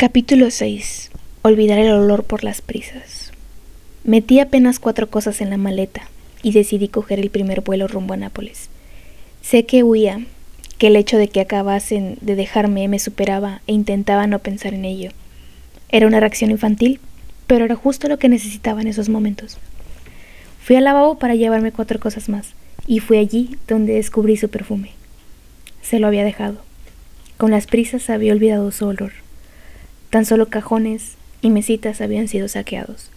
Capítulo 6. Olvidar el olor por las prisas. Metí apenas cuatro cosas en la maleta y decidí coger el primer vuelo rumbo a Nápoles. Sé que huía, que el hecho de que acabasen de dejarme me superaba e intentaba no pensar en ello. Era una reacción infantil, pero era justo lo que necesitaba en esos momentos. Fui al lavabo para llevarme cuatro cosas más, y fui allí donde descubrí su perfume. Se lo había dejado. Con las prisas había olvidado su olor. Tan solo cajones y mesitas habían sido saqueados.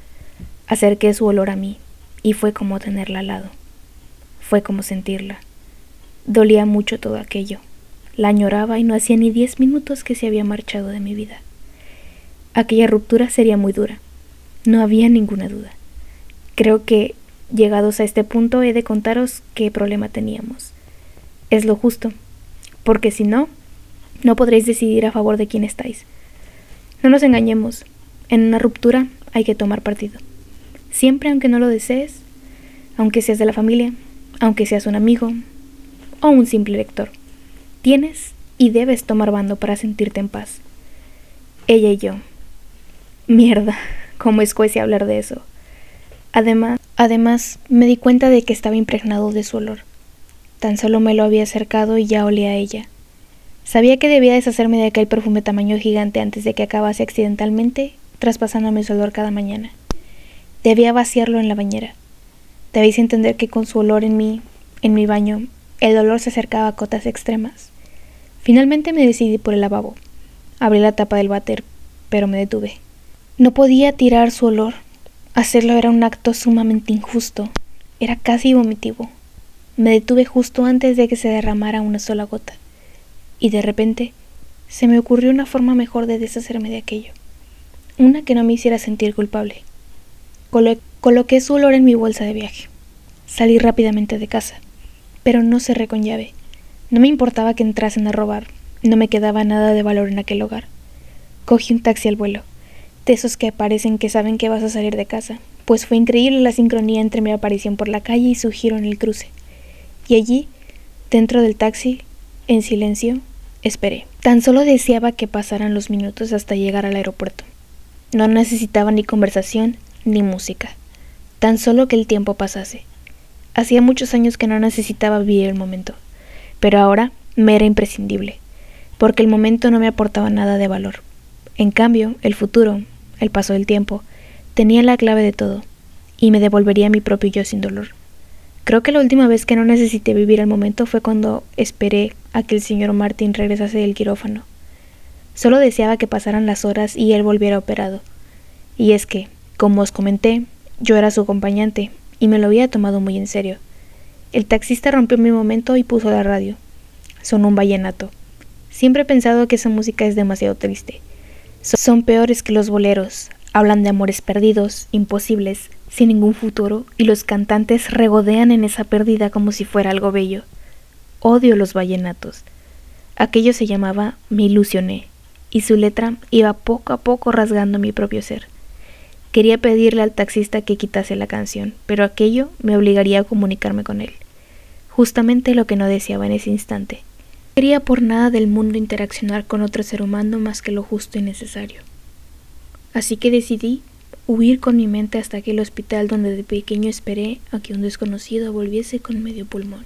Acerqué su olor a mí y fue como tenerla al lado. Fue como sentirla. Dolía mucho todo aquello. La añoraba y no hacía ni diez minutos que se había marchado de mi vida. Aquella ruptura sería muy dura. No había ninguna duda. Creo que, llegados a este punto, he de contaros qué problema teníamos. Es lo justo, porque si no, no podréis decidir a favor de quién estáis. No nos engañemos, en una ruptura hay que tomar partido. Siempre aunque no lo desees, aunque seas de la familia, aunque seas un amigo o un simple lector. Tienes y debes tomar bando para sentirte en paz. Ella y yo. Mierda, cómo es cuece hablar de eso. Además, además me di cuenta de que estaba impregnado de su olor. Tan solo me lo había acercado y ya olía a ella. Sabía que debía deshacerme de aquel perfume tamaño gigante antes de que acabase accidentalmente traspasándome su olor cada mañana. Debía vaciarlo en la bañera. Debéis entender que con su olor en mí, en mi baño, el dolor se acercaba a cotas extremas. Finalmente me decidí por el lavabo. Abrí la tapa del váter, pero me detuve. No podía tirar su olor. Hacerlo era un acto sumamente injusto. Era casi vomitivo. Me detuve justo antes de que se derramara una sola gota y de repente se me ocurrió una forma mejor de deshacerme de aquello, una que no me hiciera sentir culpable. coloqué su olor en mi bolsa de viaje. Salí rápidamente de casa, pero no cerré con llave. No me importaba que entrasen a robar, no me quedaba nada de valor en aquel hogar. Cogí un taxi al vuelo, de esos que parecen que saben que vas a salir de casa, pues fue increíble la sincronía entre mi aparición por la calle y su giro en el cruce. Y allí, dentro del taxi, en silencio, Esperé. Tan solo deseaba que pasaran los minutos hasta llegar al aeropuerto. No necesitaba ni conversación ni música. Tan solo que el tiempo pasase. Hacía muchos años que no necesitaba vivir el momento, pero ahora me era imprescindible, porque el momento no me aportaba nada de valor. En cambio, el futuro, el paso del tiempo, tenía la clave de todo, y me devolvería mi propio yo sin dolor. Creo que la última vez que no necesité vivir el momento fue cuando esperé a que el señor Martin regresase del quirófano. Solo deseaba que pasaran las horas y él volviera operado. Y es que, como os comenté, yo era su acompañante y me lo había tomado muy en serio. El taxista rompió mi momento y puso la radio. Sonó un vallenato. Siempre he pensado que esa música es demasiado triste. Son peores que los boleros. Hablan de amores perdidos, imposibles, sin ningún futuro, y los cantantes regodean en esa pérdida como si fuera algo bello. Odio los vallenatos. Aquello se llamaba Me ilusioné, y su letra iba poco a poco rasgando mi propio ser. Quería pedirle al taxista que quitase la canción, pero aquello me obligaría a comunicarme con él. Justamente lo que no deseaba en ese instante. Quería por nada del mundo interaccionar con otro ser humano más que lo justo y necesario. Así que decidí huir con mi mente hasta aquel hospital donde de pequeño esperé a que un desconocido volviese con medio pulmón.